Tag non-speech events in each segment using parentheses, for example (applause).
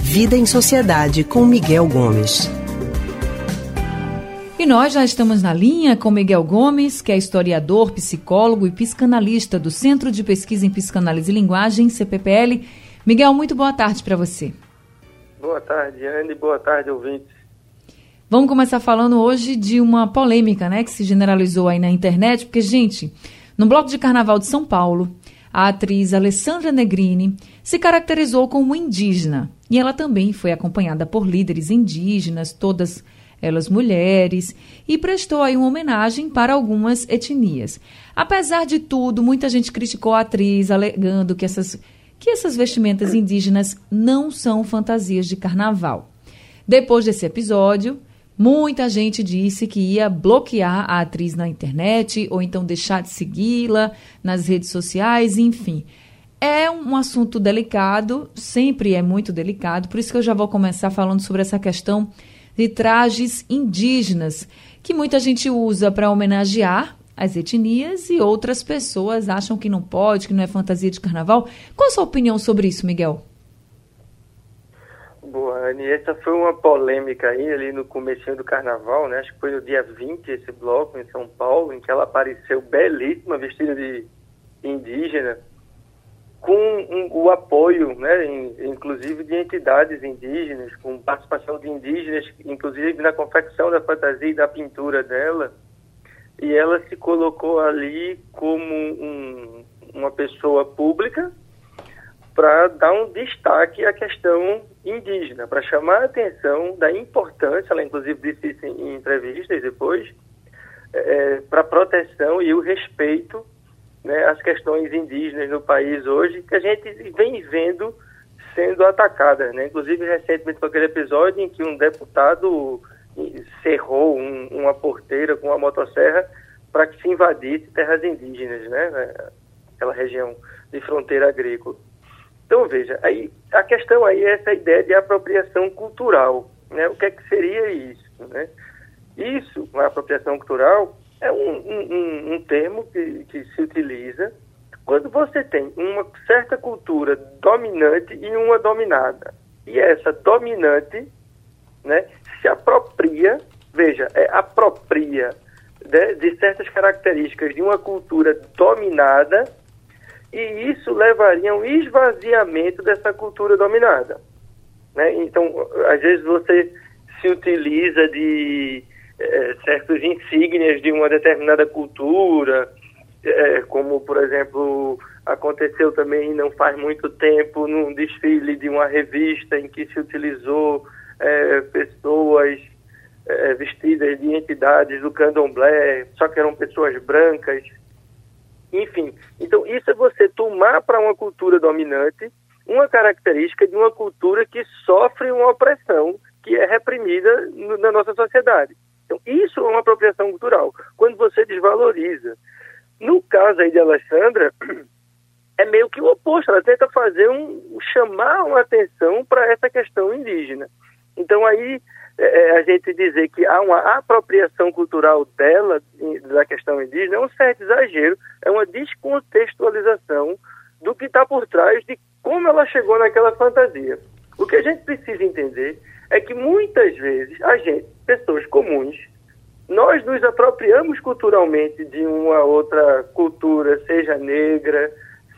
Vida em Sociedade com Miguel Gomes. E nós já estamos na linha com Miguel Gomes, que é historiador, psicólogo e psicanalista do Centro de Pesquisa em Psicanálise e Linguagem, CPPL. Miguel, muito boa tarde para você. Boa tarde, Anne. Boa tarde, ouvintes. Vamos começar falando hoje de uma polêmica, né, que se generalizou aí na internet, porque, gente, no bloco de carnaval de São Paulo, a atriz Alessandra Negrini se caracterizou como indígena e ela também foi acompanhada por líderes indígenas, todas elas mulheres, e prestou aí uma homenagem para algumas etnias. Apesar de tudo, muita gente criticou a atriz, alegando que essas, que essas vestimentas indígenas não são fantasias de carnaval. Depois desse episódio, muita gente disse que ia bloquear a atriz na internet ou então deixar de segui-la nas redes sociais, enfim. É um assunto delicado, sempre é muito delicado, por isso que eu já vou começar falando sobre essa questão de trajes indígenas, que muita gente usa para homenagear as etnias e outras pessoas acham que não pode, que não é fantasia de carnaval. Qual a sua opinião sobre isso, Miguel? Boa, Anne, essa foi uma polêmica aí ali no começo do carnaval, né? Acho que foi no dia 20 esse bloco em São Paulo, em que ela apareceu belíssima, vestida de indígena com um, o apoio, né, inclusive de entidades indígenas, com participação de indígenas, inclusive na confecção da fantasia e da pintura dela, e ela se colocou ali como um, uma pessoa pública para dar um destaque à questão indígena, para chamar a atenção da importância, ela inclusive disse isso em, entrevistas depois, é, para a proteção e o respeito né, as questões indígenas no país hoje, que a gente vem vendo sendo atacadas. Né? Inclusive, recentemente, com aquele episódio em que um deputado cerrou um, uma porteira com uma motosserra para que se invadisse terras indígenas, né? aquela região de fronteira agrícola. Então, veja, aí, a questão aí é essa ideia de apropriação cultural. Né? O que é que seria isso? Né? Isso, a apropriação cultural, é um, um, um termo que, que se utiliza quando você tem uma certa cultura dominante e uma dominada. E essa dominante né, se apropria, veja, é apropria né, de certas características de uma cultura dominada e isso levaria a um esvaziamento dessa cultura dominada. Né? Então, às vezes você se utiliza de é, certos insígnias de uma determinada cultura, é, como, por exemplo, aconteceu também não faz muito tempo num desfile de uma revista em que se utilizou é, pessoas vestidas de entidades do candomblé, só que eram pessoas brancas. Enfim, então isso é você tomar para uma cultura dominante uma característica de uma cultura que sofre uma opressão que é reprimida na nossa sociedade. Então, isso é uma apropriação cultural, quando você desvaloriza. No caso aí de Alessandra, (clears throat) é meio que o oposto, ela tenta fazer um, chamar uma atenção para essa questão indígena. Então aí é, é, a gente dizer que há uma apropriação cultural dela, da questão indígena, é um certo exagero, é uma descontextualização do que está por trás de como ela chegou naquela fantasia. O que a gente precisa entender é que muitas vezes a gente, pessoas comuns, nós nos apropriamos culturalmente de uma outra cultura, seja negra,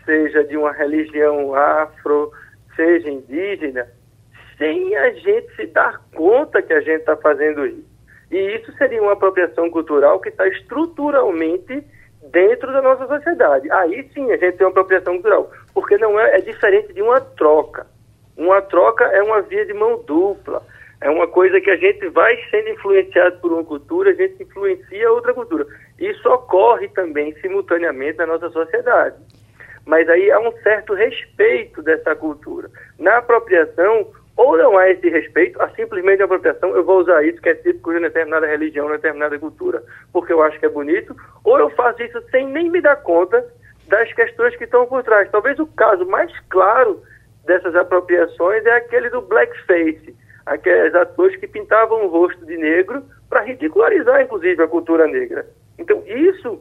seja de uma religião afro, seja indígena, sem a gente se dar conta que a gente está fazendo isso. E isso seria uma apropriação cultural que está estruturalmente dentro da nossa sociedade. Aí sim a gente tem uma apropriação cultural, porque não é, é diferente de uma troca. Uma troca é uma via de mão dupla. É uma coisa que a gente vai sendo influenciado por uma cultura, a gente influencia outra cultura. Isso ocorre também simultaneamente na nossa sociedade. Mas aí há um certo respeito dessa cultura. Na apropriação, ou não há esse respeito, há simplesmente a apropriação, eu vou usar isso que é típico de determinada religião, determinada cultura, porque eu acho que é bonito, ou eu faço isso sem nem me dar conta das questões que estão por trás. Talvez o caso mais claro dessas apropriações é aquele do blackface, aqueles atores que pintavam o rosto de negro para ridicularizar, inclusive, a cultura negra. Então, isso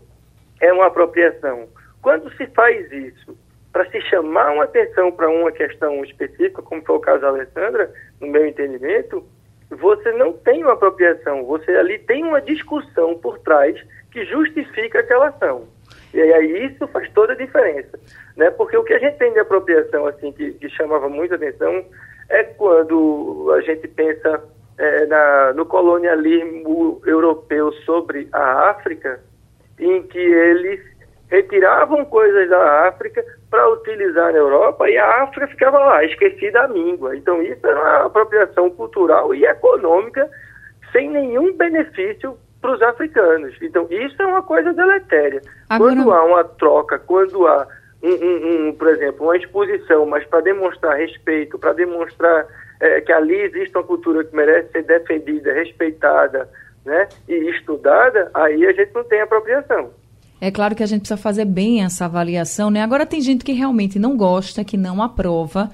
é uma apropriação. Quando se faz isso para se chamar uma atenção para uma questão específica, como foi o caso da Alessandra, no meu entendimento, você não tem uma apropriação, você ali tem uma discussão por trás que justifica aquela ação. E aí isso faz toda a diferença, né? Porque o que a gente tem de apropriação, assim, que, que chamava muita atenção, é quando a gente pensa é, na, no colonialismo europeu sobre a África, em que eles retiravam coisas da África para utilizar na Europa e a África ficava lá, esquecida a míngua. Então isso era uma apropriação cultural e econômica sem nenhum benefício para os africanos. Então isso é uma coisa deletéria. Agora... Quando há uma troca, quando há um, um, um por exemplo, uma exposição, mas para demonstrar respeito, para demonstrar é, que ali existe uma cultura que merece ser defendida, respeitada, né, e estudada, aí a gente não tem apropriação. É claro que a gente precisa fazer bem essa avaliação, né? Agora tem gente que realmente não gosta, que não aprova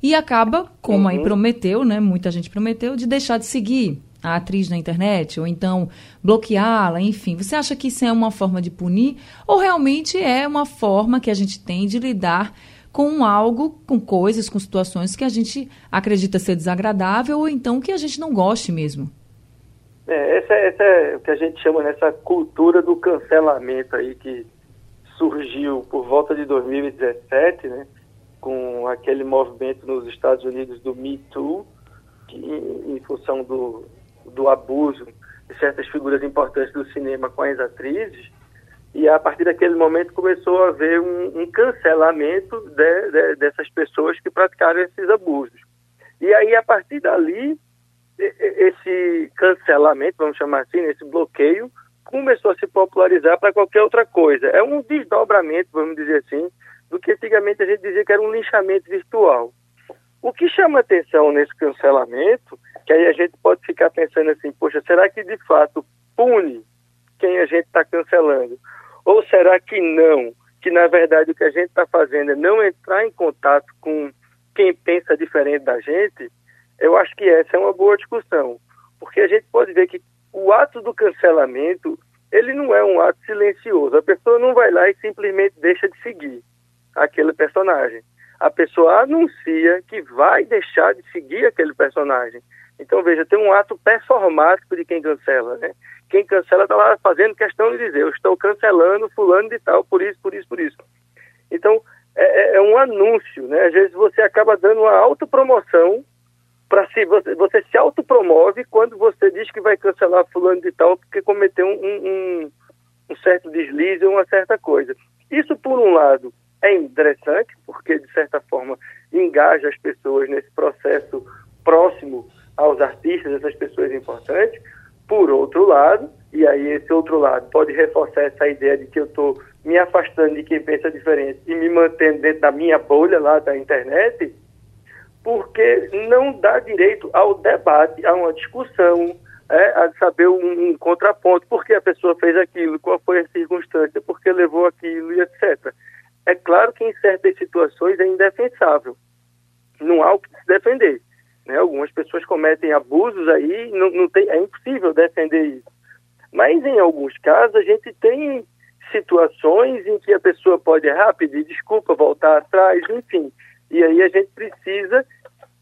e acaba, como uhum. aí prometeu, né? Muita gente prometeu, de deixar de seguir a atriz na internet, ou então bloqueá-la, enfim. Você acha que isso é uma forma de punir? Ou realmente é uma forma que a gente tem de lidar com algo, com coisas, com situações que a gente acredita ser desagradável, ou então que a gente não goste mesmo? É, essa, essa é o que a gente chama nessa cultura do cancelamento aí que surgiu por volta de 2017, né, com aquele movimento nos Estados Unidos do Me Too, que, em, em função do, do abuso de certas figuras importantes do cinema com as atrizes, e a partir daquele momento começou a haver um, um cancelamento de, de, dessas pessoas que praticaram esses abusos. E aí, a partir dali, esse cancelamento, vamos chamar assim, esse bloqueio, começou a se popularizar para qualquer outra coisa. É um desdobramento, vamos dizer assim, do que antigamente a gente dizia que era um linchamento virtual. O que chama atenção nesse cancelamento, que aí a gente pode ficar pensando assim, poxa, será que de fato pune quem a gente está cancelando? Ou será que não? Que na verdade o que a gente está fazendo é não entrar em contato com quem pensa diferente da gente? Eu acho que essa é uma boa discussão, porque a gente pode ver que o ato do cancelamento, ele não é um ato silencioso. A pessoa não vai lá e simplesmente deixa de seguir aquele personagem. A pessoa anuncia que vai deixar de seguir aquele personagem. Então, veja, tem um ato performático de quem cancela, né? Quem cancela está lá fazendo questão de dizer, eu estou cancelando fulano de tal, por isso, por isso, por isso. Então, é, é, é um anúncio, né? Às vezes você acaba dando uma autopromoção para se você, você se autopromove quando você diz que vai cancelar fulano de tal porque cometeu um, um, um certo deslize ou uma certa coisa. Isso, por um lado, é interessante, porque, de certa forma, engaja as pessoas nesse processo próximo aos artistas, essas pessoas importantes. Por outro lado, e aí esse outro lado pode reforçar essa ideia de que eu estou me afastando de quem pensa diferente e me mantendo dentro da minha bolha lá da internet, porque não dá direito ao debate, a uma discussão, é, a saber um, um, contraponto, por que a pessoa fez aquilo, qual foi a circunstância, por que levou aquilo e etc. É claro que em certas situações é indefensável, não há o que se defender. Né? Algumas pessoas cometem abusos aí, não, não tem, é impossível defender isso. Mas em alguns casos a gente tem situações em que a pessoa pode errar, pedir desculpa, voltar atrás, enfim. E aí a gente precisa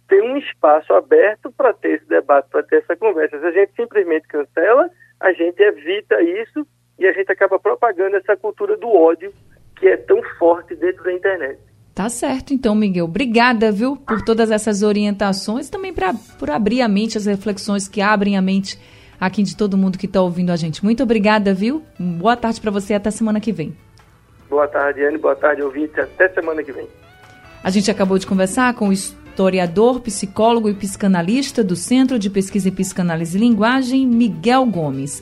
ter um espaço aberto para ter esse debate, para ter essa conversa. Se a gente simplesmente cancela, a gente evita isso e a gente acaba propagando essa cultura do ódio que é tão forte dentro da internet. Tá certo, então, Miguel. Obrigada, viu, por todas essas orientações e também pra, por abrir a mente, as reflexões que abrem a mente aqui de todo mundo que está ouvindo a gente. Muito obrigada, viu? Boa tarde para você até semana que vem. Boa tarde, Anne. Boa tarde, ouvinte. Até semana que vem. A gente acabou de conversar com o historiador, psicólogo e psicanalista do Centro de Pesquisa e Psicanálise e Linguagem, Miguel Gomes.